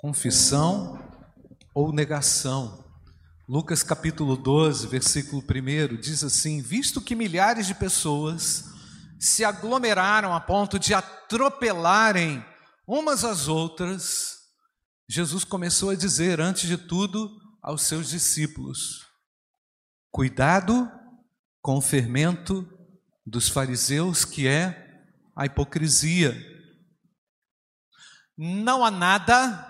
confissão ou negação. Lucas capítulo 12, versículo 1 diz assim: Visto que milhares de pessoas se aglomeraram a ponto de atropelarem umas às outras, Jesus começou a dizer, antes de tudo, aos seus discípulos: Cuidado com o fermento dos fariseus, que é a hipocrisia. Não há nada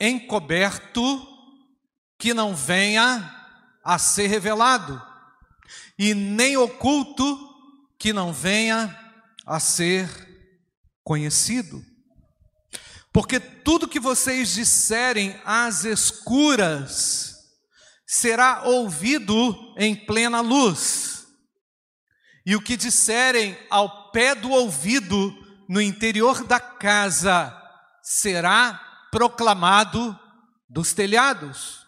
encoberto que não venha a ser revelado, e nem oculto que não venha a ser conhecido. Porque tudo que vocês disserem às escuras será ouvido em plena luz. E o que disserem ao pé do ouvido no interior da casa será proclamado dos telhados.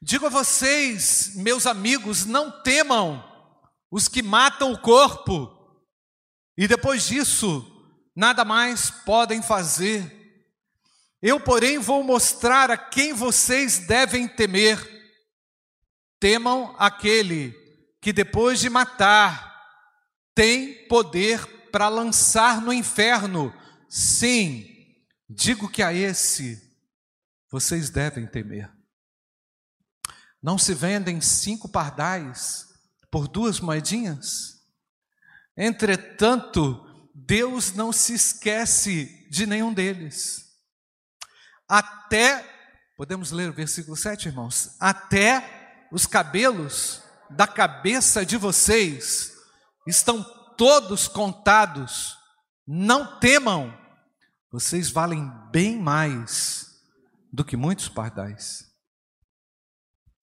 Digo a vocês, meus amigos, não temam os que matam o corpo e depois disso nada mais podem fazer. Eu, porém, vou mostrar a quem vocês devem temer. Temam aquele que depois de matar tem poder para lançar no inferno. Sim, Digo que a esse vocês devem temer. Não se vendem cinco pardais por duas moedinhas? Entretanto, Deus não se esquece de nenhum deles. Até, podemos ler o versículo 7, irmãos? Até os cabelos da cabeça de vocês estão todos contados. Não temam vocês valem bem mais do que muitos pardais.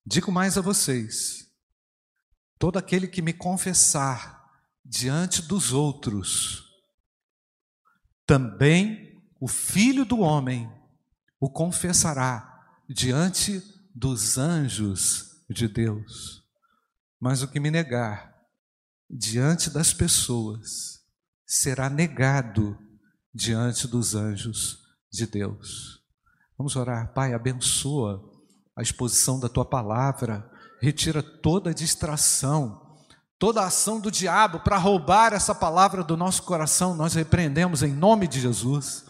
Digo mais a vocês: todo aquele que me confessar diante dos outros, também o filho do homem o confessará diante dos anjos de Deus. Mas o que me negar diante das pessoas será negado diante dos anjos de Deus. Vamos orar, Pai, abençoa a exposição da tua palavra, retira toda distração, toda ação do diabo para roubar essa palavra do nosso coração, nós repreendemos em nome de Jesus.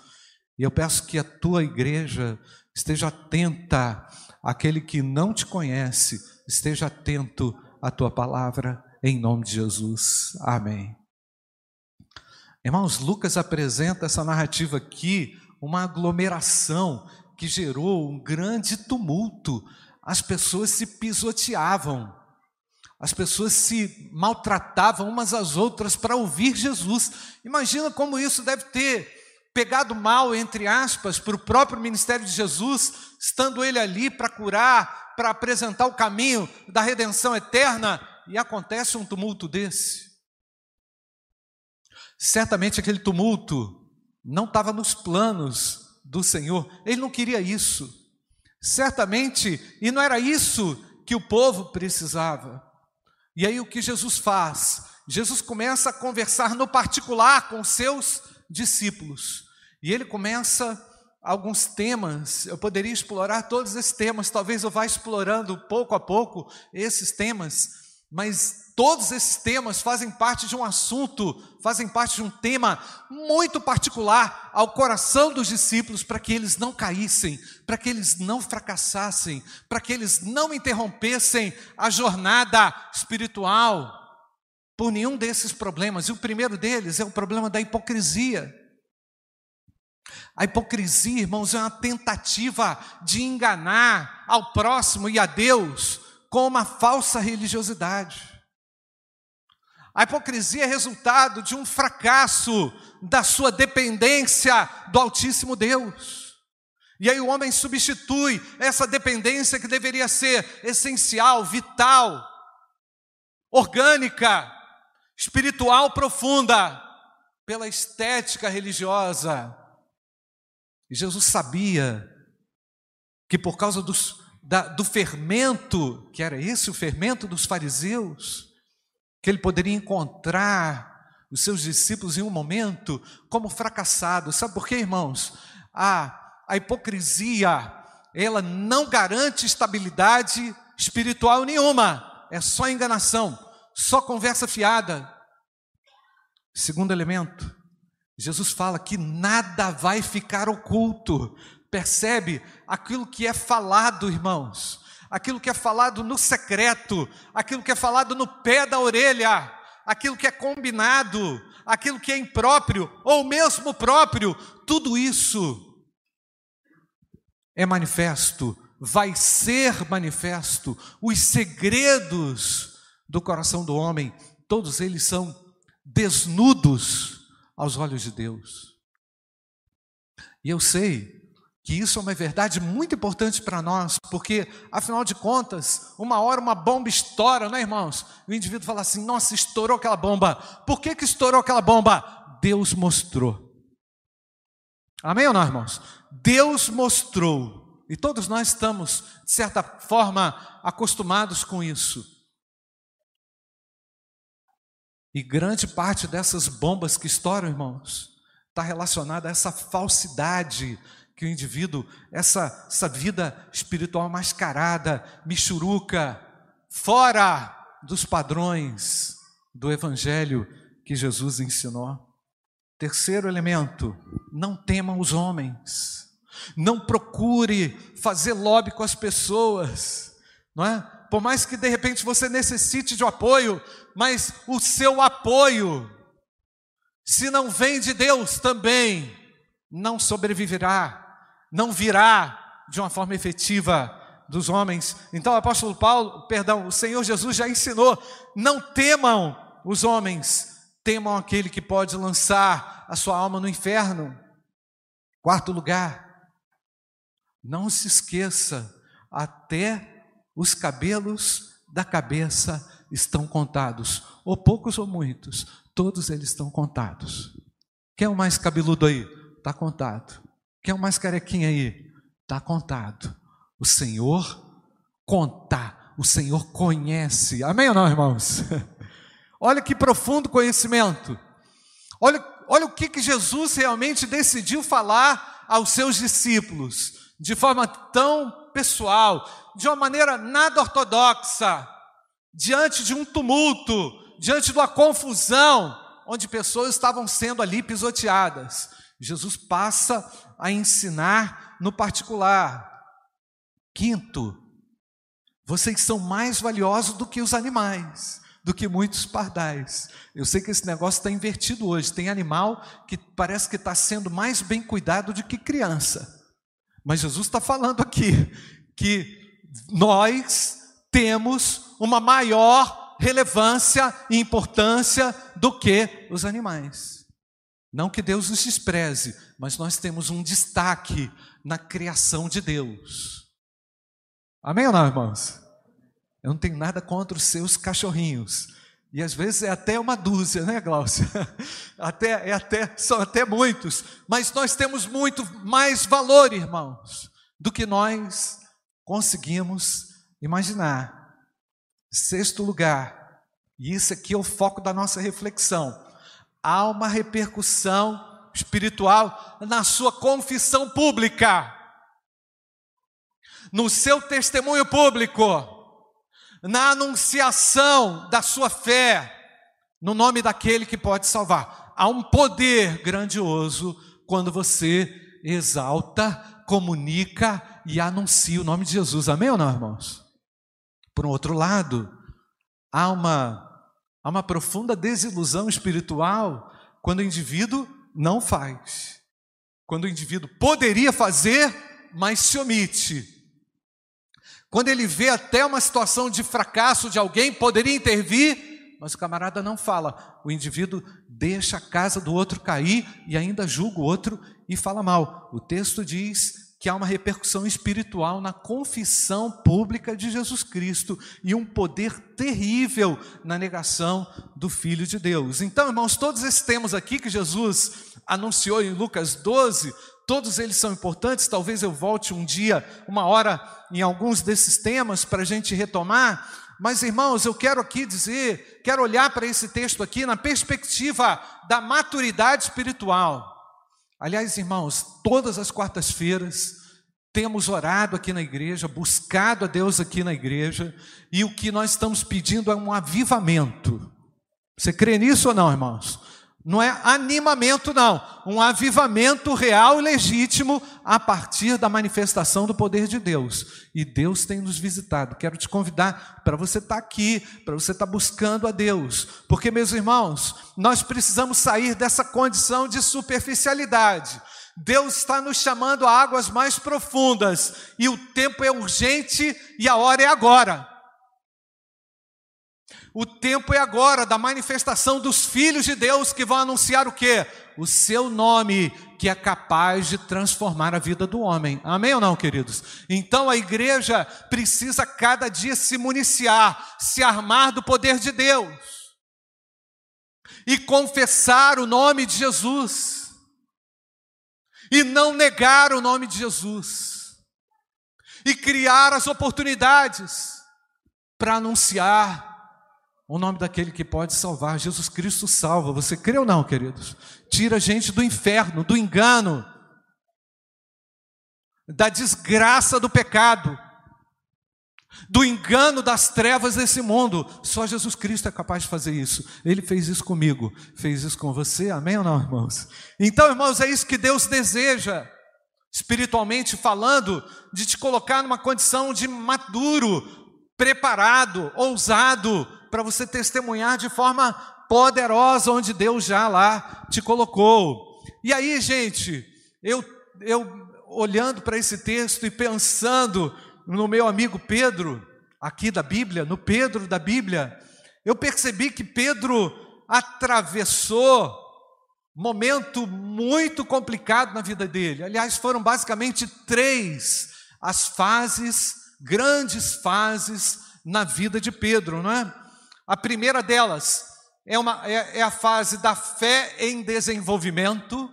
E eu peço que a tua igreja esteja atenta àquele que não te conhece, esteja atento à tua palavra, em nome de Jesus. Amém. Irmãos, Lucas apresenta essa narrativa aqui, uma aglomeração que gerou um grande tumulto. As pessoas se pisoteavam, as pessoas se maltratavam umas às outras para ouvir Jesus. Imagina como isso deve ter pegado mal, entre aspas, para o próprio ministério de Jesus, estando ele ali para curar, para apresentar o caminho da redenção eterna, e acontece um tumulto desse. Certamente aquele tumulto não estava nos planos do Senhor, ele não queria isso. Certamente, e não era isso que o povo precisava. E aí o que Jesus faz? Jesus começa a conversar no particular com seus discípulos. E ele começa alguns temas, eu poderia explorar todos esses temas, talvez eu vá explorando pouco a pouco esses temas, mas Todos esses temas fazem parte de um assunto, fazem parte de um tema muito particular ao coração dos discípulos, para que eles não caíssem, para que eles não fracassassem, para que eles não interrompessem a jornada espiritual por nenhum desses problemas. E o primeiro deles é o problema da hipocrisia. A hipocrisia, irmãos, é uma tentativa de enganar ao próximo e a Deus com uma falsa religiosidade. A hipocrisia é resultado de um fracasso da sua dependência do Altíssimo Deus. E aí o homem substitui essa dependência que deveria ser essencial, vital, orgânica, espiritual profunda, pela estética religiosa. E Jesus sabia que por causa dos, da, do fermento, que era esse o fermento dos fariseus, que ele poderia encontrar os seus discípulos em um momento como fracassados. Sabe por quê, irmãos? Ah, a hipocrisia, ela não garante estabilidade espiritual nenhuma, é só enganação, só conversa fiada. Segundo elemento, Jesus fala que nada vai ficar oculto. Percebe aquilo que é falado, irmãos? Aquilo que é falado no secreto, aquilo que é falado no pé da orelha, aquilo que é combinado, aquilo que é impróprio ou mesmo próprio, tudo isso é manifesto, vai ser manifesto. Os segredos do coração do homem, todos eles são desnudos aos olhos de Deus. E eu sei que isso é uma verdade muito importante para nós, porque, afinal de contas, uma hora uma bomba estoura, não é, irmãos? O indivíduo fala assim: nossa, estourou aquela bomba. Por que, que estourou aquela bomba? Deus mostrou. Amém ou não, irmãos? Deus mostrou. E todos nós estamos, de certa forma, acostumados com isso. E grande parte dessas bombas que estouram, irmãos, está relacionada a essa falsidade que o indivíduo, essa, essa vida espiritual mascarada, michuruca, fora dos padrões do evangelho que Jesus ensinou. Terceiro elemento, não tema os homens. Não procure fazer lobby com as pessoas, não é? Por mais que de repente você necessite de um apoio, mas o seu apoio, se não vem de Deus também, não sobreviverá não virá de uma forma efetiva dos homens. Então o apóstolo Paulo, perdão, o Senhor Jesus já ensinou: não temam os homens, temam aquele que pode lançar a sua alma no inferno. Quarto lugar, não se esqueça, até os cabelos da cabeça estão contados, ou poucos ou muitos, todos eles estão contados. Quem é o mais cabeludo aí? Está contado. Quem é o mais carequinha aí? Está contado. O Senhor conta, o Senhor conhece. Amém ou não, irmãos? olha que profundo conhecimento. Olha, olha o que, que Jesus realmente decidiu falar aos seus discípulos, de forma tão pessoal, de uma maneira nada ortodoxa, diante de um tumulto, diante de uma confusão, onde pessoas estavam sendo ali pisoteadas. Jesus passa a ensinar no particular. Quinto, vocês são mais valiosos do que os animais, do que muitos pardais. Eu sei que esse negócio está invertido hoje. Tem animal que parece que está sendo mais bem cuidado do que criança. Mas Jesus está falando aqui que nós temos uma maior relevância e importância do que os animais. Não que Deus nos despreze, mas nós temos um destaque na criação de Deus. Amém ou não, irmãos? Eu não tenho nada contra os seus cachorrinhos. E às vezes é até uma dúzia, né, Glaucia? Até, é até, são até muitos. Mas nós temos muito mais valor, irmãos, do que nós conseguimos imaginar. Sexto lugar, e isso aqui é o foco da nossa reflexão há uma repercussão espiritual na sua confissão pública, no seu testemunho público, na anunciação da sua fé, no nome daquele que pode salvar. Há um poder grandioso quando você exalta, comunica e anuncia o nome de Jesus. Amém ou não, irmãos? Por um outro lado, há uma Há uma profunda desilusão espiritual quando o indivíduo não faz. Quando o indivíduo poderia fazer, mas se omite. Quando ele vê até uma situação de fracasso de alguém, poderia intervir, mas o camarada não fala. O indivíduo deixa a casa do outro cair e ainda julga o outro e fala mal. O texto diz que há uma repercussão espiritual na confissão pública de Jesus Cristo e um poder terrível na negação do Filho de Deus. Então, irmãos, todos esses temas aqui que Jesus anunciou em Lucas 12, todos eles são importantes. Talvez eu volte um dia, uma hora, em alguns desses temas para a gente retomar. Mas, irmãos, eu quero aqui dizer, quero olhar para esse texto aqui na perspectiva da maturidade espiritual. Aliás, irmãos, todas as quartas-feiras temos orado aqui na igreja, buscado a Deus aqui na igreja, e o que nós estamos pedindo é um avivamento. Você crê nisso ou não, irmãos? Não é animamento, não. Um avivamento real e legítimo a partir da manifestação do poder de Deus. E Deus tem nos visitado. Quero te convidar para você estar aqui, para você estar buscando a Deus. Porque, meus irmãos, nós precisamos sair dessa condição de superficialidade. Deus está nos chamando a águas mais profundas. E o tempo é urgente e a hora é agora. O tempo é agora da manifestação dos filhos de Deus que vão anunciar o quê? O seu nome, que é capaz de transformar a vida do homem. Amém ou não, queridos? Então a igreja precisa cada dia se municiar, se armar do poder de Deus e confessar o nome de Jesus e não negar o nome de Jesus e criar as oportunidades para anunciar o nome daquele que pode salvar. Jesus Cristo salva. Você crê ou não, queridos? Tira a gente do inferno, do engano, da desgraça do pecado, do engano das trevas desse mundo. Só Jesus Cristo é capaz de fazer isso. Ele fez isso comigo, fez isso com você. Amém ou não, irmãos? Então, irmãos, é isso que Deus deseja. Espiritualmente falando, de te colocar numa condição de maduro, preparado, ousado, para você testemunhar de forma poderosa onde Deus já lá te colocou. E aí, gente, eu, eu olhando para esse texto e pensando no meu amigo Pedro, aqui da Bíblia, no Pedro da Bíblia, eu percebi que Pedro atravessou momento muito complicado na vida dele. Aliás, foram basicamente três as fases, grandes fases na vida de Pedro, não é? A primeira delas é, uma, é, é a fase da fé em desenvolvimento,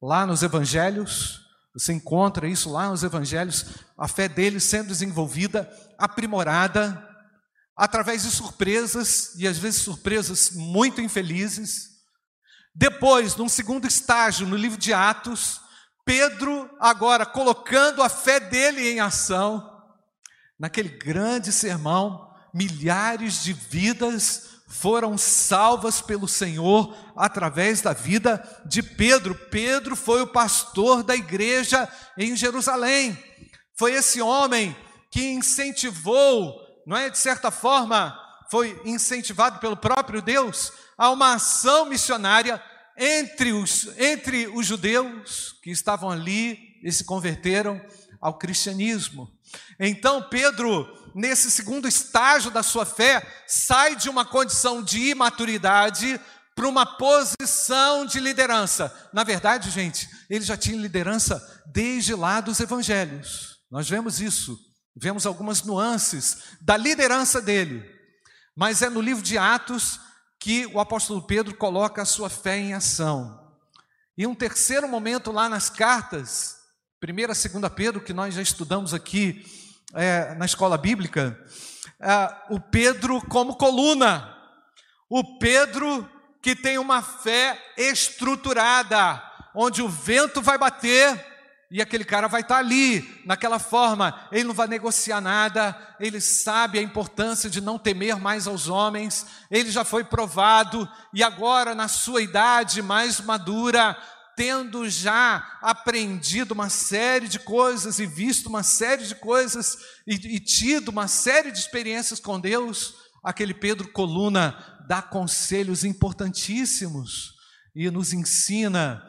lá nos evangelhos, você encontra isso lá nos evangelhos, a fé dele sendo desenvolvida, aprimorada, através de surpresas, e às vezes surpresas muito infelizes. Depois, num segundo estágio, no livro de Atos, Pedro, agora colocando a fé dele em ação, naquele grande sermão, milhares de vidas foram salvas pelo Senhor através da vida de Pedro. Pedro foi o pastor da igreja em Jerusalém. Foi esse homem que incentivou, não é de certa forma, foi incentivado pelo próprio Deus a uma ação missionária entre os, entre os judeus que estavam ali e se converteram ao cristianismo. Então Pedro nesse segundo estágio da sua fé, sai de uma condição de imaturidade para uma posição de liderança. Na verdade, gente, ele já tinha liderança desde lá dos evangelhos. Nós vemos isso, vemos algumas nuances da liderança dele. Mas é no livro de Atos que o apóstolo Pedro coloca a sua fé em ação. E um terceiro momento lá nas cartas, primeira, segunda Pedro, que nós já estudamos aqui, é, na escola bíblica, é, o Pedro como coluna, o Pedro que tem uma fé estruturada, onde o vento vai bater e aquele cara vai estar ali, naquela forma, ele não vai negociar nada, ele sabe a importância de não temer mais aos homens, ele já foi provado e agora, na sua idade mais madura, tendo já aprendido uma série de coisas e visto uma série de coisas e, e tido uma série de experiências com Deus, aquele Pedro Coluna dá conselhos importantíssimos e nos ensina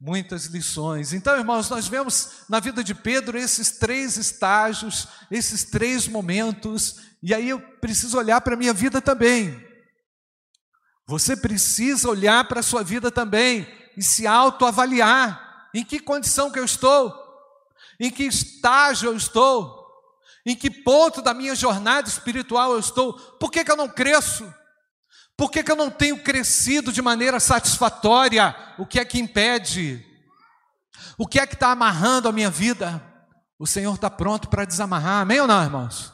muitas lições. Então, irmãos, nós vemos na vida de Pedro esses três estágios, esses três momentos, e aí eu preciso olhar para a minha vida também. Você precisa olhar para a sua vida também e se autoavaliar. Em que condição que eu estou? Em que estágio eu estou? Em que ponto da minha jornada espiritual eu estou? Por que, que eu não cresço? Por que, que eu não tenho crescido de maneira satisfatória? O que é que impede? O que é que está amarrando a minha vida? O Senhor está pronto para desamarrar, amém ou não, irmãos?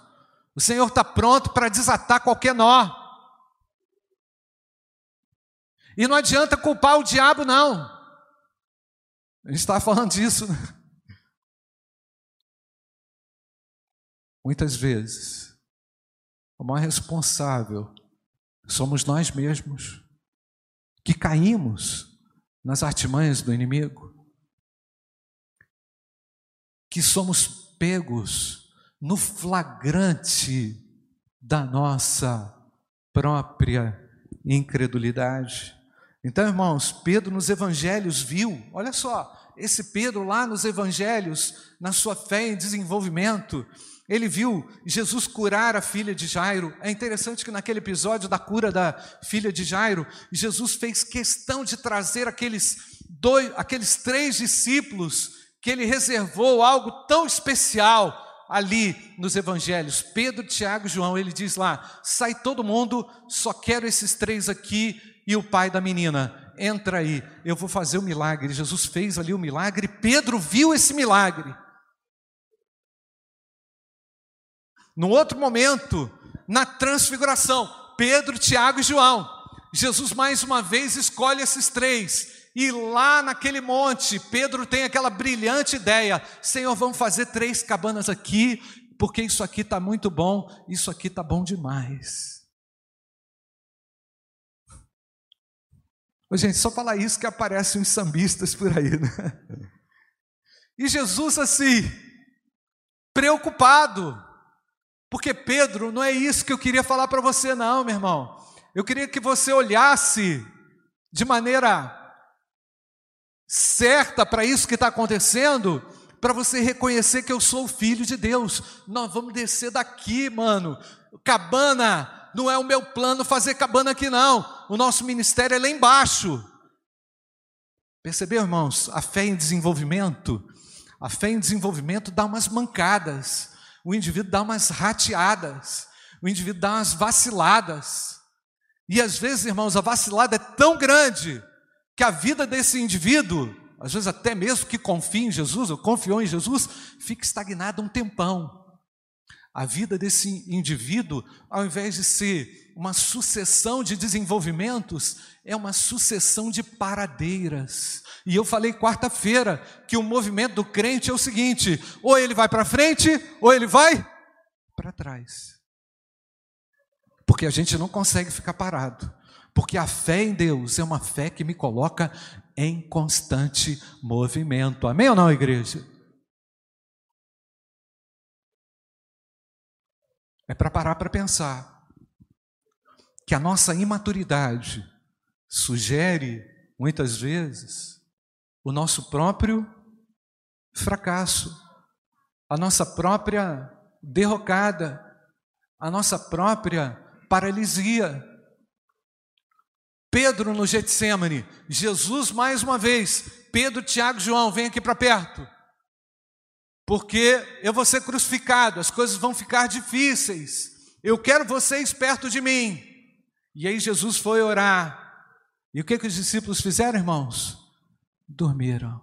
O Senhor está pronto para desatar qualquer nó. E não adianta culpar o diabo, não. A gente estava falando disso. Né? Muitas vezes, o maior responsável somos nós mesmos, que caímos nas artimanhas do inimigo, que somos pegos no flagrante da nossa própria incredulidade. Então, irmãos, Pedro nos evangelhos viu, olha só, esse Pedro lá nos evangelhos, na sua fé em desenvolvimento, ele viu Jesus curar a filha de Jairo. É interessante que naquele episódio da cura da filha de Jairo, Jesus fez questão de trazer aqueles dois, aqueles três discípulos que ele reservou algo tão especial ali nos evangelhos. Pedro, Tiago e João, ele diz lá: "Sai todo mundo, só quero esses três aqui e o pai da menina. Entra aí, eu vou fazer o milagre." Jesus fez ali o milagre, Pedro viu esse milagre. No outro momento, na transfiguração, Pedro, Tiago e João, Jesus mais uma vez escolhe esses três. E lá naquele monte, Pedro tem aquela brilhante ideia: Senhor, vamos fazer três cabanas aqui, porque isso aqui está muito bom, isso aqui está bom demais. Ô, gente, só falar isso que aparecem uns sambistas por aí, né? E Jesus, assim, preocupado, porque Pedro, não é isso que eu queria falar para você, não, meu irmão. Eu queria que você olhasse de maneira certa para isso que está acontecendo, para você reconhecer que eu sou filho de Deus. Nós vamos descer daqui, mano. Cabana, não é o meu plano fazer cabana aqui, não. O nosso ministério é lá embaixo. Percebeu, irmãos? A fé em desenvolvimento, a fé em desenvolvimento dá umas mancadas o indivíduo dá umas rateadas, o indivíduo dá umas vaciladas. E às vezes, irmãos, a vacilada é tão grande que a vida desse indivíduo, às vezes até mesmo que confia em Jesus, ou confiou em Jesus, fica estagnada um tempão. A vida desse indivíduo, ao invés de ser uma sucessão de desenvolvimentos, é uma sucessão de paradeiras. E eu falei quarta-feira que o movimento do crente é o seguinte: ou ele vai para frente, ou ele vai para trás. Porque a gente não consegue ficar parado. Porque a fé em Deus é uma fé que me coloca em constante movimento. Amém ou não, igreja? É para parar para pensar que a nossa imaturidade sugere, muitas vezes, o nosso próprio fracasso, a nossa própria derrocada, a nossa própria paralisia. Pedro no Getsemane, Jesus mais uma vez, Pedro, Tiago João, vem aqui para perto porque eu vou ser crucificado, as coisas vão ficar difíceis. Eu quero vocês perto de mim. E aí Jesus foi orar. E o que, que os discípulos fizeram, irmãos? Dormiram.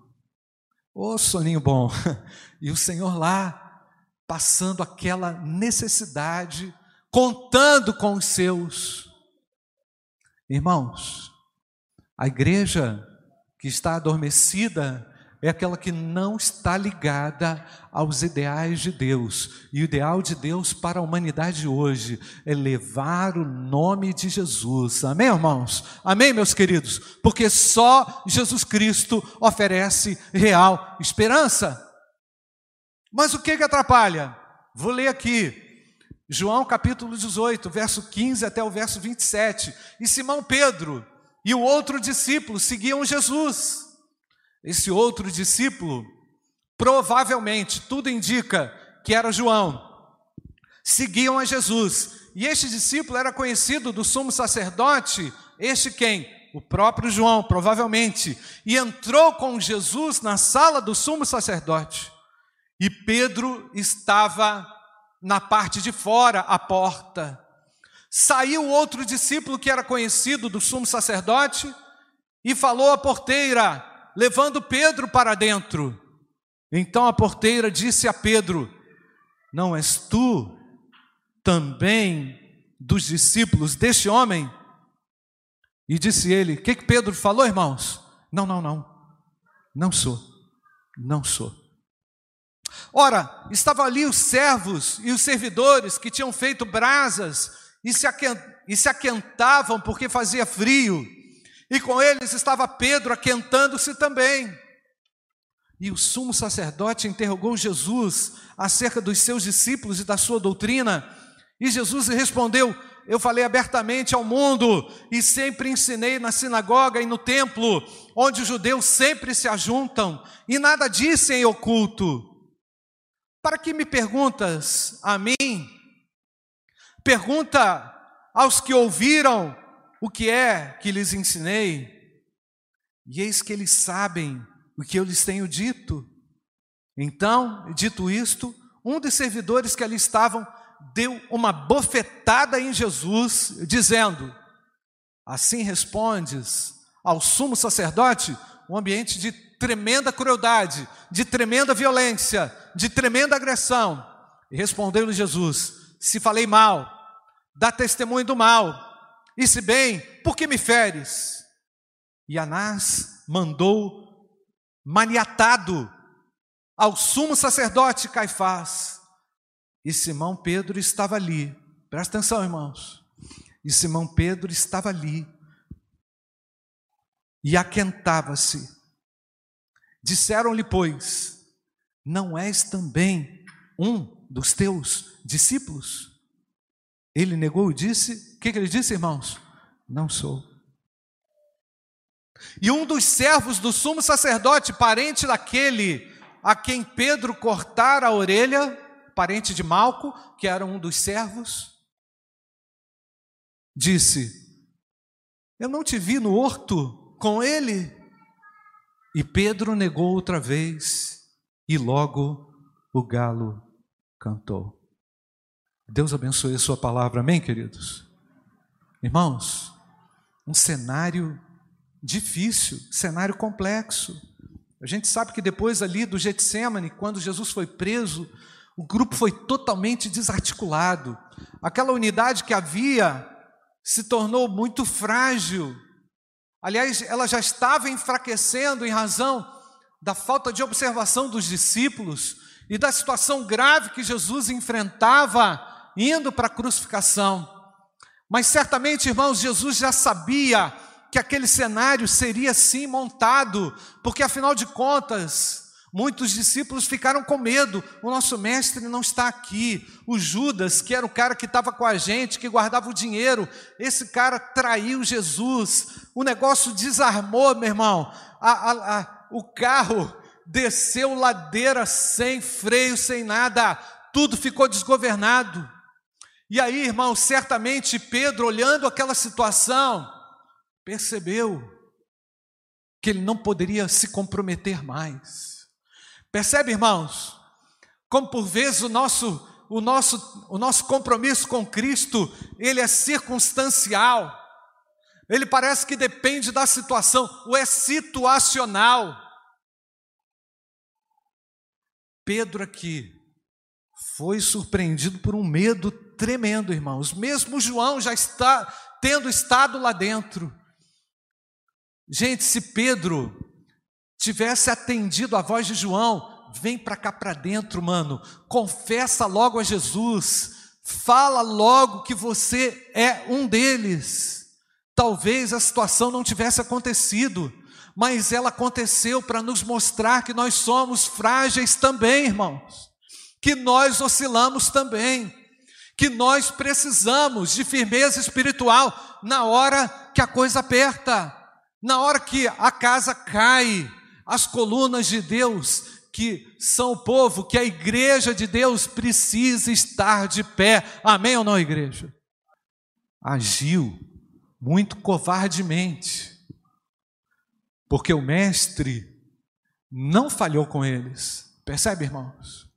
Ô oh, soninho bom. E o Senhor lá, passando aquela necessidade, contando com os seus. Irmãos, a igreja que está adormecida é aquela que não está ligada aos ideais de Deus. E o ideal de Deus para a humanidade hoje é levar o nome de Jesus. Amém, irmãos? Amém, meus queridos? Porque só Jesus Cristo oferece real esperança. Mas o que, que atrapalha? Vou ler aqui. João capítulo 18, verso 15 até o verso 27. E Simão Pedro e o outro discípulo seguiam Jesus. Esse outro discípulo, provavelmente, tudo indica que era João, seguiam a Jesus. E este discípulo era conhecido do sumo sacerdote, este quem? O próprio João, provavelmente. E entrou com Jesus na sala do sumo sacerdote. E Pedro estava na parte de fora, à porta. Saiu outro discípulo que era conhecido do sumo sacerdote e falou à porteira: levando Pedro para dentro. Então a porteira disse a Pedro: Não és tu também dos discípulos deste homem? E disse ele: O que, que Pedro falou, irmãos? Não, não, não. Não sou, não sou. Ora, estavam ali os servos e os servidores que tinham feito brasas e se, aquentavam porque fazia frio, e com eles estava Pedro aquentando-se também. E o sumo sacerdote interrogou Jesus acerca dos seus discípulos e da sua doutrina, e Jesus respondeu: Eu falei abertamente ao mundo e sempre ensinei na sinagoga e no templo, onde os judeus sempre se ajuntam, e nada disse em oculto. Para que me perguntas a mim? Pergunta aos que ouviram o que é que lhes ensinei, e eis que eles sabem o que eu lhes tenho dito. Então, dito isto, um dos servidores que ali estavam deu uma bofetada em Jesus, dizendo: Assim respondes ao sumo sacerdote, um ambiente de tremenda crueldade, de tremenda violência, de tremenda agressão. E respondeu-lhe Jesus: Se falei mal, dá testemunho do mal, e se bem, por que me feres? E Anás mandou maniatado ao sumo sacerdote Caifás. E Simão Pedro estava ali. Presta atenção, irmãos. E Simão Pedro estava ali. E aquentava-se. Disseram-lhe, pois, não és também um dos teus discípulos? Ele negou e disse: O que, que ele disse, irmãos? Não sou. E um dos servos do sumo sacerdote, parente daquele a quem Pedro cortara a orelha, parente de Malco, que era um dos servos, disse: Eu não te vi no horto com ele. E Pedro negou outra vez, e logo o galo cantou. Deus abençoe a sua palavra, amém, queridos? Irmãos, um cenário difícil, cenário complexo. A gente sabe que depois ali do Getsemane, quando Jesus foi preso, o grupo foi totalmente desarticulado. Aquela unidade que havia se tornou muito frágil. Aliás, ela já estava enfraquecendo em razão da falta de observação dos discípulos e da situação grave que Jesus enfrentava indo para a crucificação. Mas certamente, irmãos, Jesus já sabia que aquele cenário seria sim montado, porque afinal de contas, muitos discípulos ficaram com medo. O nosso mestre não está aqui. O Judas, que era o cara que estava com a gente, que guardava o dinheiro, esse cara traiu Jesus. O negócio desarmou, meu irmão. A, a, a, o carro desceu ladeira sem freio, sem nada. Tudo ficou desgovernado. E aí, irmão, certamente Pedro, olhando aquela situação, percebeu que ele não poderia se comprometer mais. Percebe, irmãos? Como por vezes o nosso o nosso o nosso compromisso com Cristo, ele é circunstancial. Ele parece que depende da situação, ou é situacional. Pedro aqui foi surpreendido por um medo tremendo, irmãos. Mesmo João já está tendo estado lá dentro. Gente, se Pedro tivesse atendido a voz de João, vem para cá para dentro, mano, confessa logo a Jesus, fala logo que você é um deles. Talvez a situação não tivesse acontecido, mas ela aconteceu para nos mostrar que nós somos frágeis também, irmãos, que nós oscilamos também, que nós precisamos de firmeza espiritual na hora que a coisa aperta. Na hora que a casa cai, as colunas de Deus, que são o povo, que a igreja de Deus precisa estar de pé. Amém ou não, igreja? Agiu muito covardemente, porque o mestre não falhou com eles. Percebe, irmãos?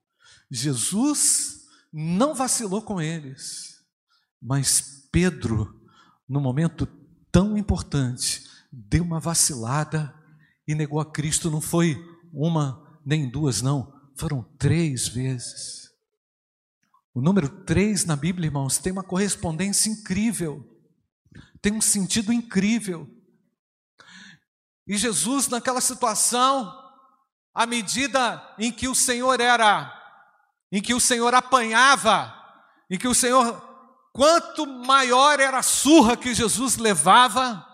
Jesus não vacilou com eles, mas Pedro, no momento tão importante, deu uma vacilada e negou a Cristo. Não foi uma nem duas, não, foram três vezes. O número três na Bíblia, irmãos, tem uma correspondência incrível, tem um sentido incrível. E Jesus, naquela situação, à medida em que o Senhor era, em que o Senhor apanhava, em que o Senhor, quanto maior era a surra que Jesus levava,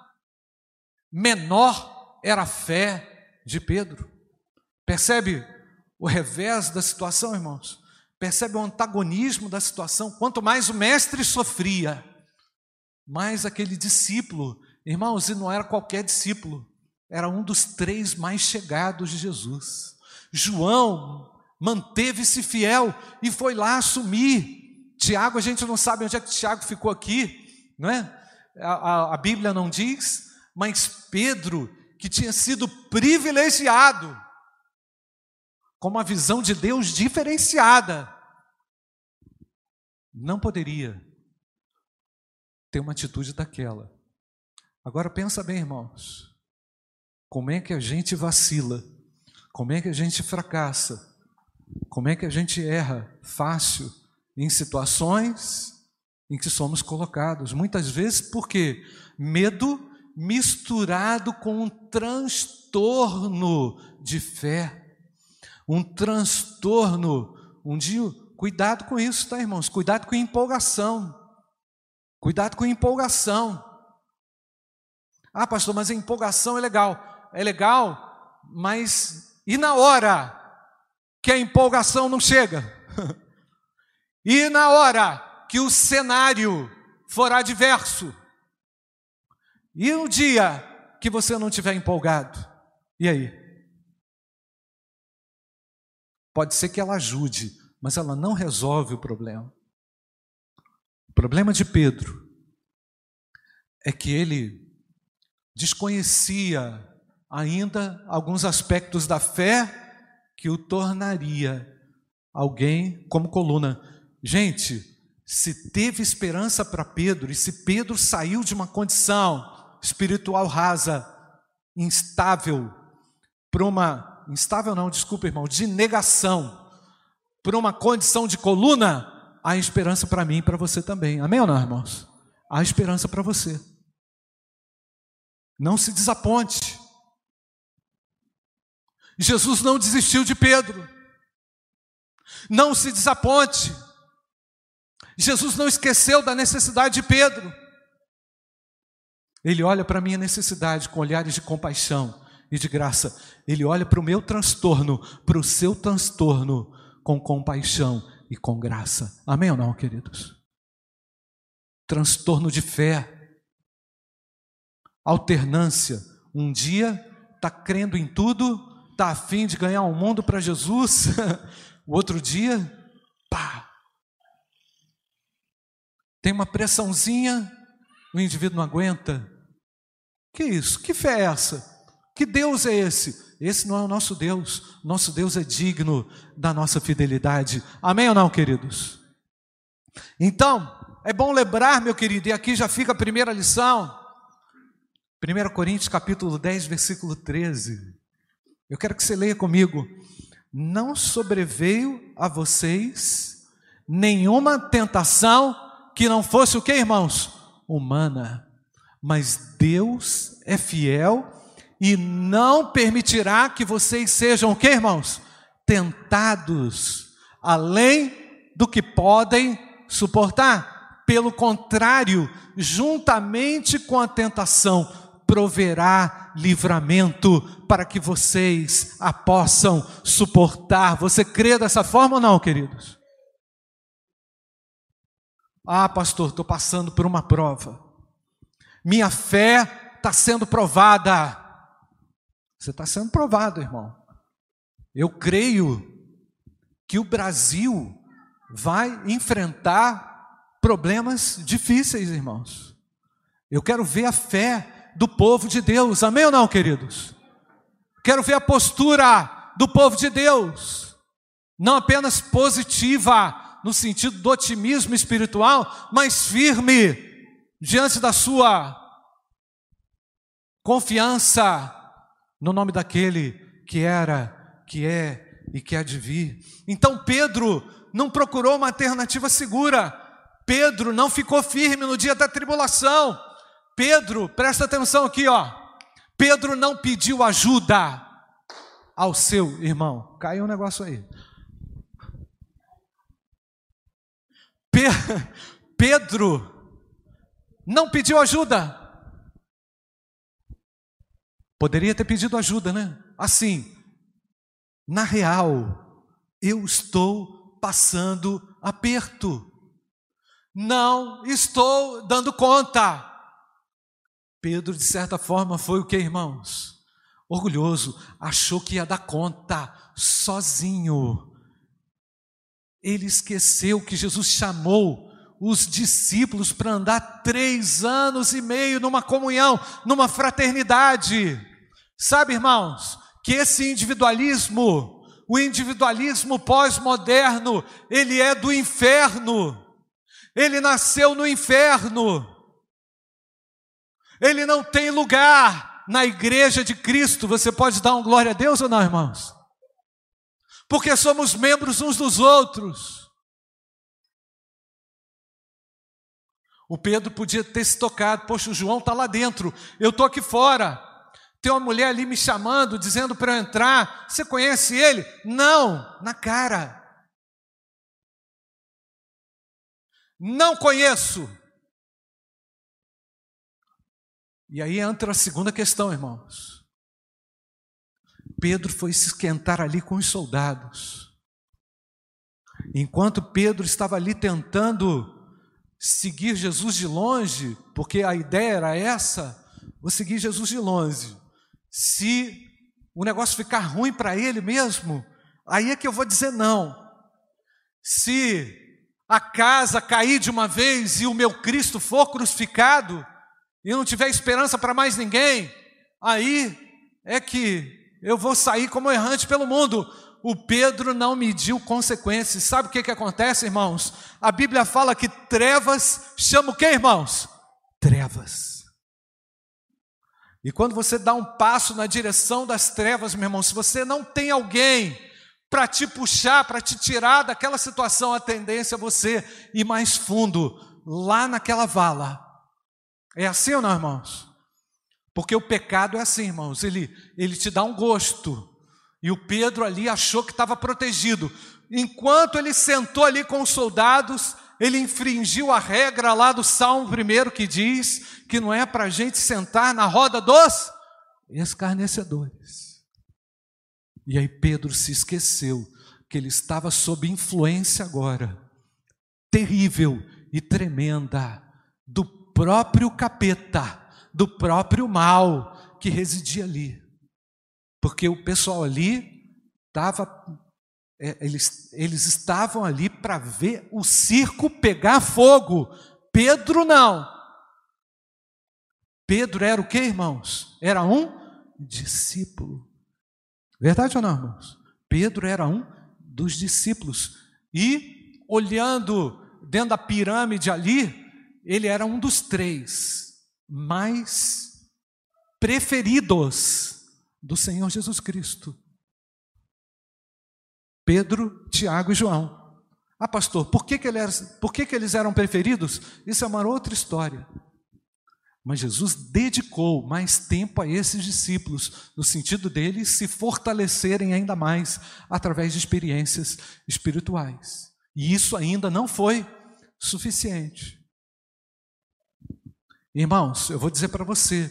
menor era a fé de Pedro. Percebe o revés da situação, irmãos? Percebe o antagonismo da situação? Quanto mais o mestre sofria, mais aquele discípulo, irmãos, e não era qualquer discípulo, era um dos três mais chegados de Jesus. João manteve-se fiel e foi lá assumir. Tiago, a gente não sabe onde é que Tiago ficou aqui, não é? A, a, a Bíblia não diz, mas Pedro, que tinha sido privilegiado, com uma visão de Deus diferenciada, não poderia ter uma atitude daquela. Agora pensa bem, irmãos. Como é que a gente vacila? Como é que a gente fracassa? Como é que a gente erra fácil em situações em que somos colocados? Muitas vezes porque medo misturado com um transtorno de fé, um transtorno, um dia, cuidado com isso, tá, irmãos? Cuidado com empolgação. Cuidado com empolgação. Ah, pastor, mas a empolgação é legal é legal, mas e na hora que a empolgação não chega? e na hora que o cenário for adverso? E no dia que você não estiver empolgado? E aí? Pode ser que ela ajude, mas ela não resolve o problema. O problema de Pedro é que ele desconhecia ainda alguns aspectos da fé que o tornaria alguém como coluna. Gente, se teve esperança para Pedro, e se Pedro saiu de uma condição espiritual rasa, instável, para uma. instável não, desculpa, irmão, de negação, para uma condição de coluna, há esperança para mim e para você também. Amém ou não, irmãos? Há esperança para você. Não se desaponte. Jesus não desistiu de Pedro. Não se desaponte. Jesus não esqueceu da necessidade de Pedro. Ele olha para a minha necessidade com olhares de compaixão e de graça. Ele olha para o meu transtorno, para o seu transtorno, com compaixão e com graça. Amém ou não, queridos? Transtorno de fé, alternância. Um dia está crendo em tudo, está afim de ganhar o um mundo para Jesus, o outro dia, pá, tem uma pressãozinha, o indivíduo não aguenta. Que isso? Que fé é essa? Que Deus é esse? Esse não é o nosso Deus. Nosso Deus é digno da nossa fidelidade. Amém ou não, queridos? Então, é bom lembrar, meu querido, e aqui já fica a primeira lição. 1 Coríntios capítulo 10, versículo 13. Eu quero que você leia comigo. Não sobreveio a vocês nenhuma tentação que não fosse o que, irmãos? Humana. Mas Deus é fiel e não permitirá que vocês sejam o que, irmãos? Tentados além do que podem suportar. Pelo contrário, juntamente com a tentação, proverá livramento para que vocês a possam suportar. Você crê dessa forma ou não, queridos? Ah, pastor, estou passando por uma prova. Minha fé está sendo provada. Você está sendo provado, irmão. Eu creio que o Brasil vai enfrentar problemas difíceis, irmãos. Eu quero ver a fé do povo de Deus. Amém ou não, queridos? Quero ver a postura do povo de Deus, não apenas positiva, no sentido do otimismo espiritual, mas firme diante da sua confiança no nome daquele que era, que é e que há de vir. Então Pedro não procurou uma alternativa segura. Pedro não ficou firme no dia da tribulação. Pedro, presta atenção aqui, ó. Pedro não pediu ajuda. ao seu irmão. Caiu um negócio aí. Pedro não pediu ajuda. Poderia ter pedido ajuda, né? Assim, na real, eu estou passando aperto. Não estou dando conta. Pedro, de certa forma, foi o que, irmãos? Orgulhoso, achou que ia dar conta sozinho. Ele esqueceu que Jesus chamou os discípulos para andar três anos e meio numa comunhão, numa fraternidade. Sabe, irmãos, que esse individualismo, o individualismo pós-moderno, ele é do inferno. Ele nasceu no inferno. Ele não tem lugar na igreja de Cristo. Você pode dar um glória a Deus ou não, irmãos? Porque somos membros uns dos outros. O Pedro podia ter se tocado, poxa, o João está lá dentro, eu estou aqui fora. Tem uma mulher ali me chamando, dizendo para eu entrar. Você conhece ele? Não, na cara. Não conheço. E aí entra a segunda questão, irmãos. Pedro foi se esquentar ali com os soldados. Enquanto Pedro estava ali tentando seguir Jesus de longe, porque a ideia era essa, vou seguir Jesus de longe. Se o negócio ficar ruim para ele mesmo, aí é que eu vou dizer não. Se a casa cair de uma vez e o meu Cristo for crucificado, e não tiver esperança para mais ninguém, aí é que eu vou sair como errante pelo mundo o Pedro não mediu consequências. Sabe o que, que acontece, irmãos? A Bíblia fala que trevas chama o que, irmãos? Trevas. E quando você dá um passo na direção das trevas, meu irmão, se você não tem alguém para te puxar, para te tirar daquela situação, a tendência é você ir mais fundo, lá naquela vala. É assim ou não, irmãos? Porque o pecado é assim, irmãos, ele, ele te dá um gosto, e o Pedro ali achou que estava protegido. Enquanto ele sentou ali com os soldados, ele infringiu a regra lá do Salmo primeiro que diz que não é para a gente sentar na roda dos escarnecedores. E aí Pedro se esqueceu que ele estava sob influência agora, terrível e tremenda, do próprio capeta, do próprio mal que residia ali. Porque o pessoal ali estava, é, eles, eles estavam ali para ver o circo pegar fogo. Pedro não. Pedro era o que, irmãos? Era um discípulo. Verdade ou não, irmãos? Pedro era um dos discípulos. E, olhando dentro da pirâmide ali, ele era um dos três mais preferidos do Senhor Jesus Cristo. Pedro, Tiago e João. Ah, pastor, por que, que, eles, por que, que eles eram preferidos? Isso é uma outra história. Mas Jesus dedicou mais tempo a esses discípulos, no sentido deles se fortalecerem ainda mais através de experiências espirituais. E isso ainda não foi suficiente. Irmãos, eu vou dizer para você,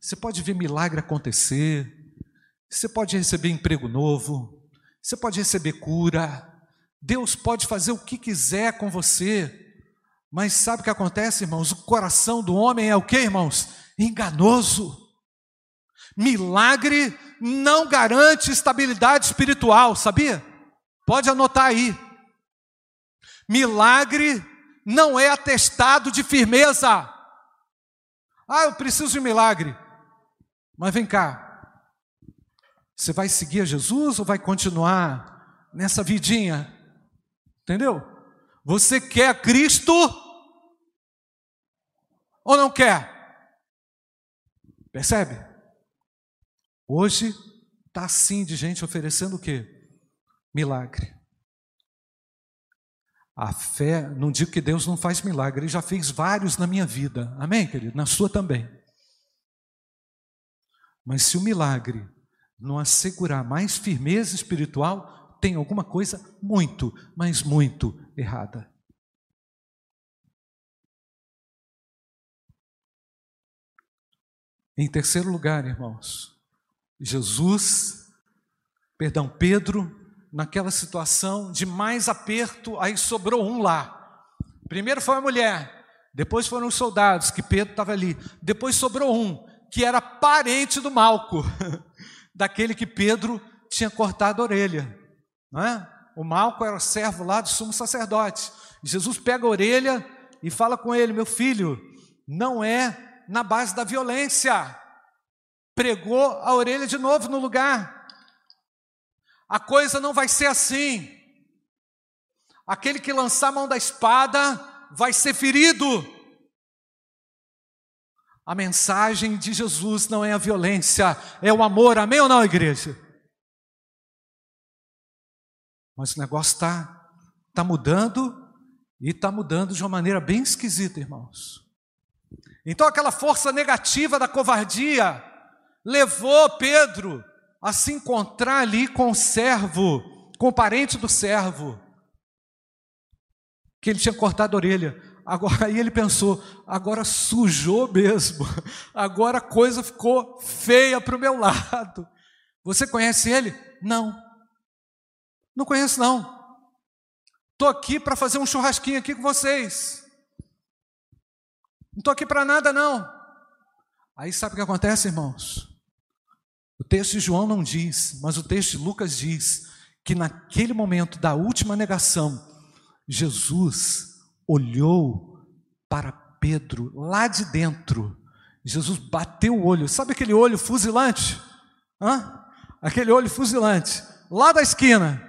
você pode ver milagre acontecer, você pode receber emprego novo, você pode receber cura, Deus pode fazer o que quiser com você, mas sabe o que acontece, irmãos? O coração do homem é o que, irmãos? Enganoso. Milagre não garante estabilidade espiritual, sabia? Pode anotar aí. Milagre não é atestado de firmeza. Ah, eu preciso de milagre. Mas vem cá, você vai seguir a Jesus ou vai continuar nessa vidinha? Entendeu? Você quer Cristo ou não quer? Percebe? Hoje está assim de gente oferecendo o quê? Milagre. A fé, não digo que Deus não faz milagre, Ele já fez vários na minha vida, amém, querido? Na sua também. Mas se o milagre não assegurar mais firmeza espiritual, tem alguma coisa muito, mas muito errada. Em terceiro lugar, irmãos, Jesus, perdão, Pedro, naquela situação de mais aperto, aí sobrou um lá. Primeiro foi a mulher, depois foram os soldados, que Pedro estava ali. Depois sobrou um, que era parente do Malco, daquele que Pedro tinha cortado a orelha. Não é? O Malco era servo lá do sumo sacerdote. Jesus pega a orelha e fala com ele: Meu filho, não é na base da violência. Pregou a orelha de novo no lugar. A coisa não vai ser assim. Aquele que lançar a mão da espada vai ser ferido. A mensagem de Jesus não é a violência, é o amor. Amém ou não, igreja? Mas o negócio está tá mudando e está mudando de uma maneira bem esquisita, irmãos. Então aquela força negativa da covardia levou Pedro a se encontrar ali com o servo, com o parente do servo, que ele tinha cortado a orelha. Agora aí ele pensou, agora sujou mesmo, agora a coisa ficou feia para o meu lado. Você conhece ele? Não. Não conheço não. Estou aqui para fazer um churrasquinho aqui com vocês. Não estou aqui para nada, não. Aí sabe o que acontece, irmãos? O texto de João não diz, mas o texto de Lucas diz que naquele momento da última negação, Jesus olhou para Pedro lá de dentro. Jesus bateu o olho, sabe aquele olho fuzilante? Hã? Aquele olho fuzilante, lá da esquina.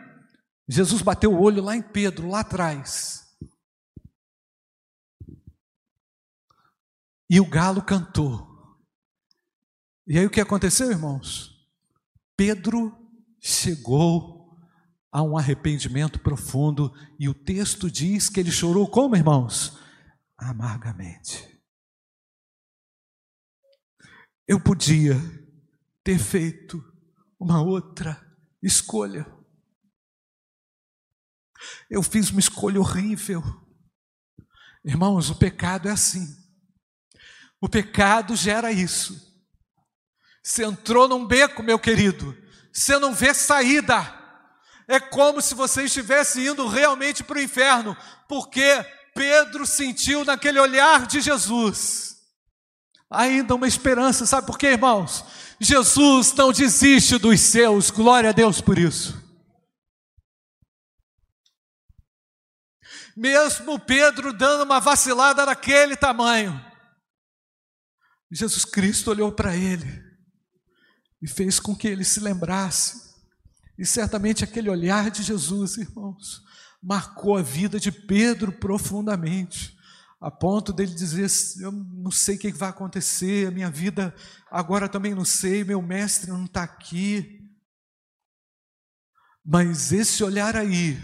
Jesus bateu o olho lá em Pedro, lá atrás. E o galo cantou. E aí o que aconteceu, irmãos? Pedro chegou a um arrependimento profundo e o texto diz que ele chorou como, irmãos? Amargamente. Eu podia ter feito uma outra escolha. Eu fiz uma escolha horrível. Irmãos, o pecado é assim. O pecado gera isso. Você entrou num beco, meu querido, você não vê saída. É como se você estivesse indo realmente para o inferno, porque Pedro sentiu naquele olhar de Jesus ainda uma esperança, sabe por quê, irmãos? Jesus não desiste dos seus, glória a Deus por isso. Mesmo Pedro dando uma vacilada daquele tamanho, Jesus Cristo olhou para ele e fez com que ele se lembrasse. E certamente aquele olhar de Jesus, irmãos, marcou a vida de Pedro profundamente, a ponto dele dizer: Eu não sei o que vai acontecer, a minha vida agora também não sei, meu mestre não está aqui. Mas esse olhar aí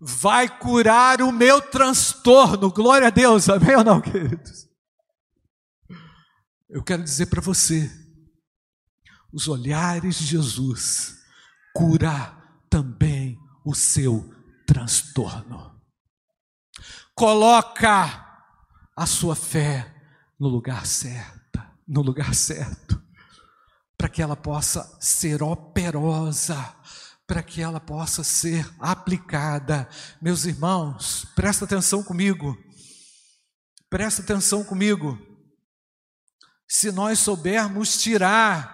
vai curar o meu transtorno, glória a Deus, amém ou não, queridos? Eu quero dizer para você, os olhares de Jesus cura também o seu transtorno. Coloca a sua fé no lugar certo, no lugar certo, para que ela possa ser operosa, para que ela possa ser aplicada. Meus irmãos, presta atenção comigo. Presta atenção comigo se nós soubermos tirar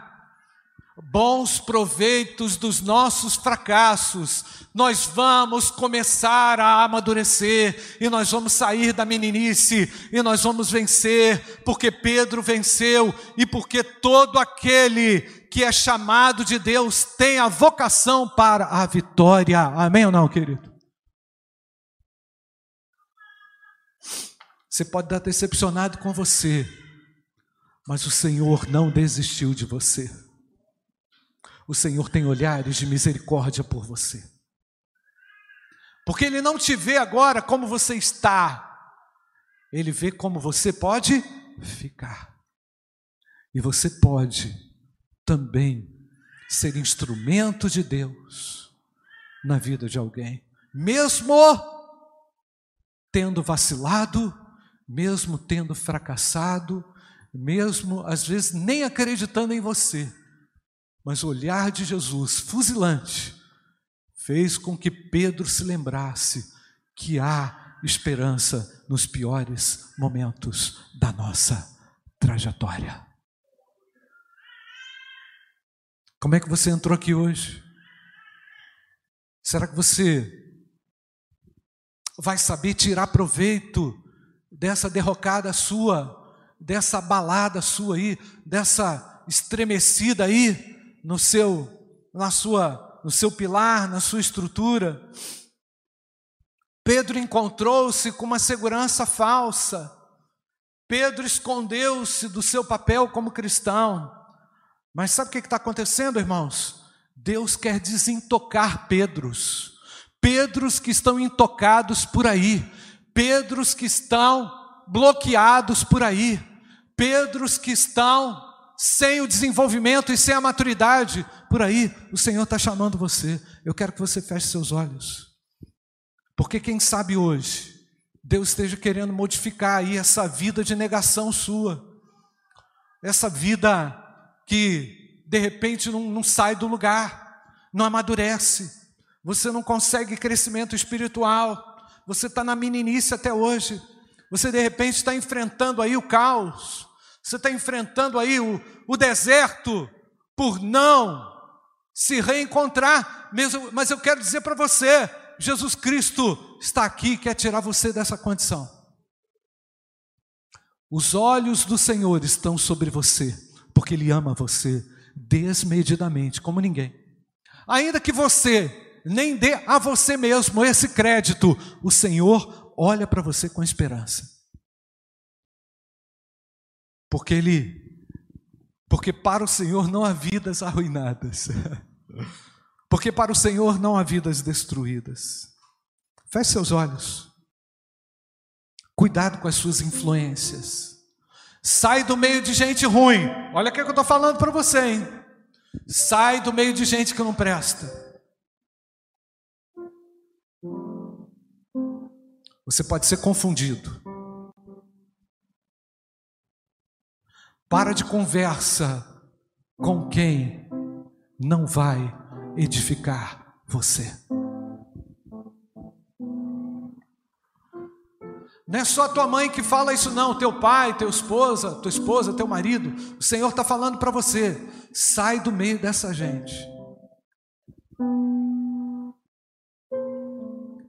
bons proveitos dos nossos fracassos, nós vamos começar a amadurecer e nós vamos sair da meninice e nós vamos vencer, porque Pedro venceu e porque todo aquele que é chamado de Deus tem a vocação para a vitória. Amém ou não, querido? Você pode estar decepcionado com você, mas o Senhor não desistiu de você. O Senhor tem olhares de misericórdia por você. Porque Ele não te vê agora como você está, Ele vê como você pode ficar. E você pode também ser instrumento de Deus na vida de alguém, mesmo tendo vacilado, mesmo tendo fracassado, mesmo às vezes nem acreditando em você, mas o olhar de Jesus, fuzilante, fez com que Pedro se lembrasse que há esperança nos piores momentos da nossa trajetória. Como é que você entrou aqui hoje? Será que você vai saber tirar proveito dessa derrocada sua, dessa balada sua aí, dessa estremecida aí no seu na sua no seu pilar, na sua estrutura? Pedro encontrou-se com uma segurança falsa. Pedro escondeu-se do seu papel como cristão. Mas sabe o que está acontecendo, irmãos? Deus quer desintocar Pedros. Pedros que estão intocados por aí, Pedros que estão bloqueados por aí, Pedros que estão sem o desenvolvimento e sem a maturidade por aí. O Senhor está chamando você. Eu quero que você feche seus olhos, porque quem sabe hoje Deus esteja querendo modificar aí essa vida de negação sua, essa vida que de repente não, não sai do lugar, não amadurece. Você não consegue crescimento espiritual, você está na meninice até hoje, você de repente está enfrentando aí o caos, você está enfrentando aí o, o deserto por não se reencontrar, mesmo, mas eu quero dizer para você: Jesus Cristo está aqui, quer tirar você dessa condição. Os olhos do Senhor estão sobre você, porque Ele ama você desmedidamente, como ninguém. Ainda que você nem dê a você mesmo esse crédito. O Senhor olha para você com esperança. Porque ele porque para o Senhor não há vidas arruinadas. Porque para o Senhor não há vidas destruídas. Feche seus olhos. Cuidado com as suas influências. Sai do meio de gente ruim. Olha o que eu estou falando para você, hein? Sai do meio de gente que não presta. Você pode ser confundido. Para de conversa com quem não vai edificar você. Não é só tua mãe que fala isso, não. Teu pai, teu esposa, tua esposa, teu marido. O Senhor está falando para você. Sai do meio dessa gente.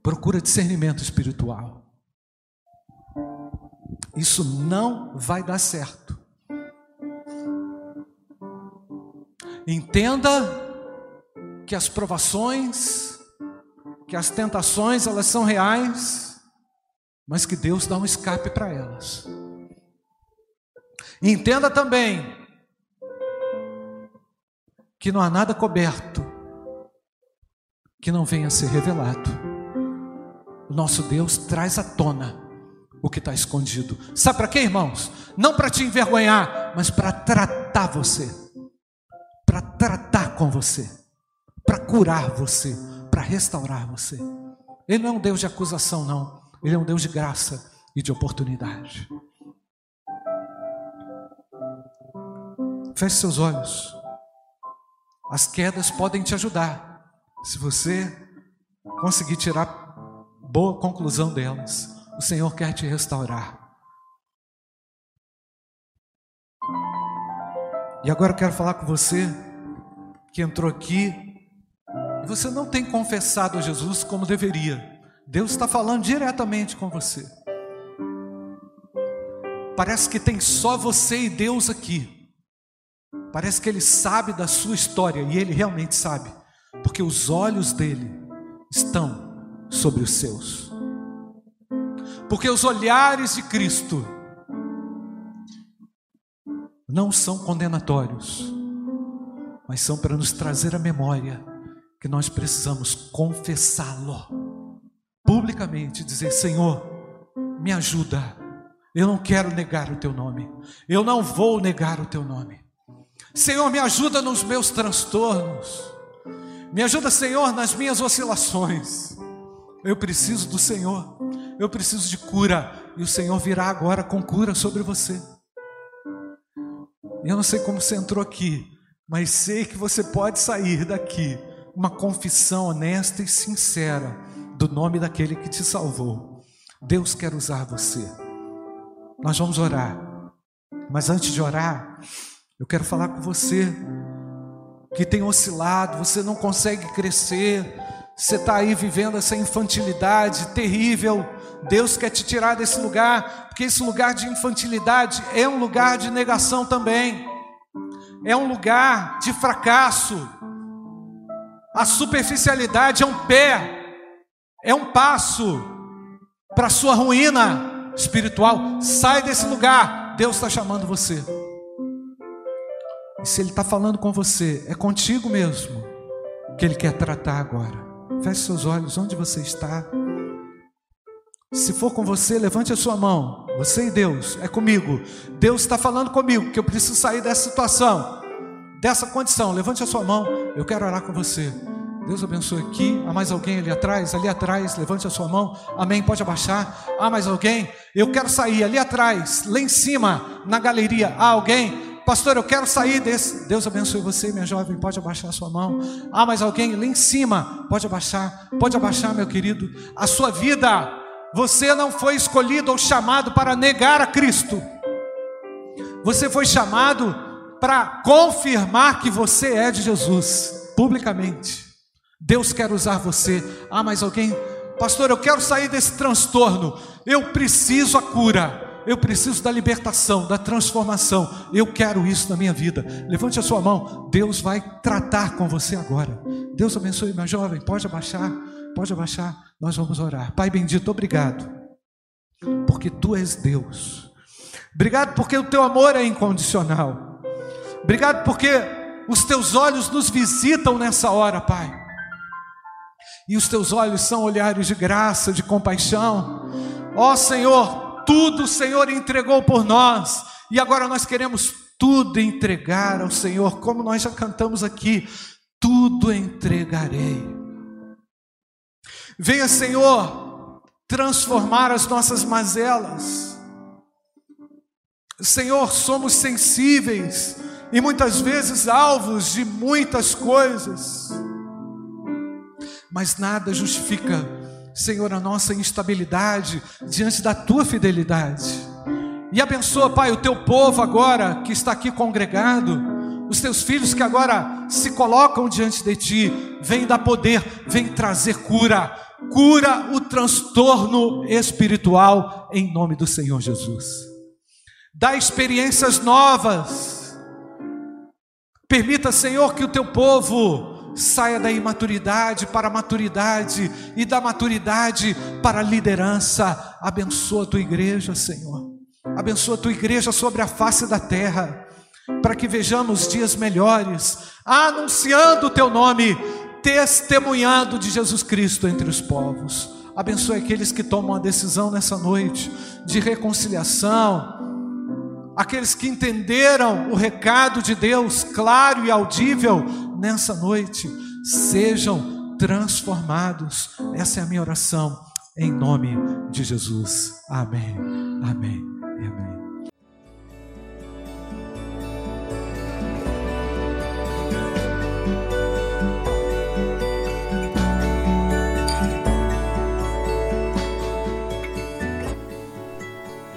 Procura discernimento espiritual. Isso não vai dar certo. Entenda que as provações, que as tentações, elas são reais, mas que Deus dá um escape para elas. Entenda também que não há nada coberto que não venha a ser revelado o nosso Deus traz à tona o que está escondido. Sabe para quê, irmãos? Não para te envergonhar, mas para tratar você, com você, para curar você, para restaurar você. Ele não é um Deus de acusação, não. Ele é um Deus de graça e de oportunidade. Feche seus olhos. As quedas podem te ajudar. Se você conseguir tirar boa conclusão delas. O Senhor quer te restaurar. E agora eu quero falar com você que entrou aqui e você não tem confessado a Jesus como deveria. Deus está falando diretamente com você. Parece que tem só você e Deus aqui. Parece que Ele sabe da sua história e Ele realmente sabe, porque os olhos dele estão sobre os seus. Porque os olhares de Cristo não são condenatórios, mas são para nos trazer a memória que nós precisamos confessá-lo publicamente, dizer: Senhor, me ajuda. Eu não quero negar o teu nome. Eu não vou negar o teu nome. Senhor, me ajuda nos meus transtornos. Me ajuda, Senhor, nas minhas oscilações. Eu preciso do Senhor. Eu preciso de cura. E o Senhor virá agora com cura sobre você. Eu não sei como você entrou aqui, mas sei que você pode sair daqui uma confissão honesta e sincera do nome daquele que te salvou. Deus quer usar você. Nós vamos orar. Mas antes de orar, eu quero falar com você que tem oscilado, você não consegue crescer, você está aí vivendo essa infantilidade terrível. Deus quer te tirar desse lugar, porque esse lugar de infantilidade é um lugar de negação também, é um lugar de fracasso. A superficialidade é um pé, é um passo para a sua ruína espiritual. Sai desse lugar, Deus está chamando você. E se Ele está falando com você, é contigo mesmo que Ele quer tratar agora. Feche seus olhos, onde você está. Se for com você, levante a sua mão. Você e Deus, é comigo. Deus está falando comigo que eu preciso sair dessa situação, dessa condição. Levante a sua mão, eu quero orar com você. Deus abençoe aqui. Há mais alguém ali atrás? Ali atrás, levante a sua mão. Amém. Pode abaixar. Há mais alguém? Eu quero sair ali atrás, lá em cima, na galeria. Há alguém? pastor, eu quero sair desse. Deus abençoe você, minha jovem. Pode abaixar a sua mão. Ah, mas alguém lá em cima, pode abaixar. Pode abaixar, meu querido. A sua vida, você não foi escolhido ou chamado para negar a Cristo. Você foi chamado para confirmar que você é de Jesus, publicamente. Deus quer usar você. Ah, mas alguém, pastor, eu quero sair desse transtorno. Eu preciso a cura. Eu preciso da libertação, da transformação. Eu quero isso na minha vida. Levante a sua mão. Deus vai tratar com você agora. Deus abençoe, minha jovem. Pode abaixar. Pode abaixar. Nós vamos orar. Pai bendito, obrigado. Porque tu és Deus. Obrigado porque o teu amor é incondicional. Obrigado porque os teus olhos nos visitam nessa hora, Pai. E os teus olhos são olhares de graça, de compaixão. Ó Senhor, tudo o Senhor entregou por nós, e agora nós queremos tudo entregar ao Senhor, como nós já cantamos aqui: tudo entregarei. Venha, Senhor, transformar as nossas mazelas. Senhor, somos sensíveis e muitas vezes alvos de muitas coisas, mas nada justifica Senhor, a nossa instabilidade diante da tua fidelidade. E abençoa, Pai, o teu povo agora que está aqui congregado, os teus filhos que agora se colocam diante de ti, vem dar poder, vem trazer cura, cura o transtorno espiritual em nome do Senhor Jesus. Dá experiências novas. Permita, Senhor, que o teu povo saia da imaturidade para a maturidade e da maturidade para a liderança. Abençoa a tua igreja, Senhor. Abençoa a tua igreja sobre a face da terra, para que vejamos dias melhores, anunciando o teu nome, testemunhando de Jesus Cristo entre os povos. Abençoe aqueles que tomam a decisão nessa noite de reconciliação, aqueles que entenderam o recado de Deus claro e audível nessa noite sejam transformados. Essa é a minha oração, em nome de Jesus. Amém, amém e amém.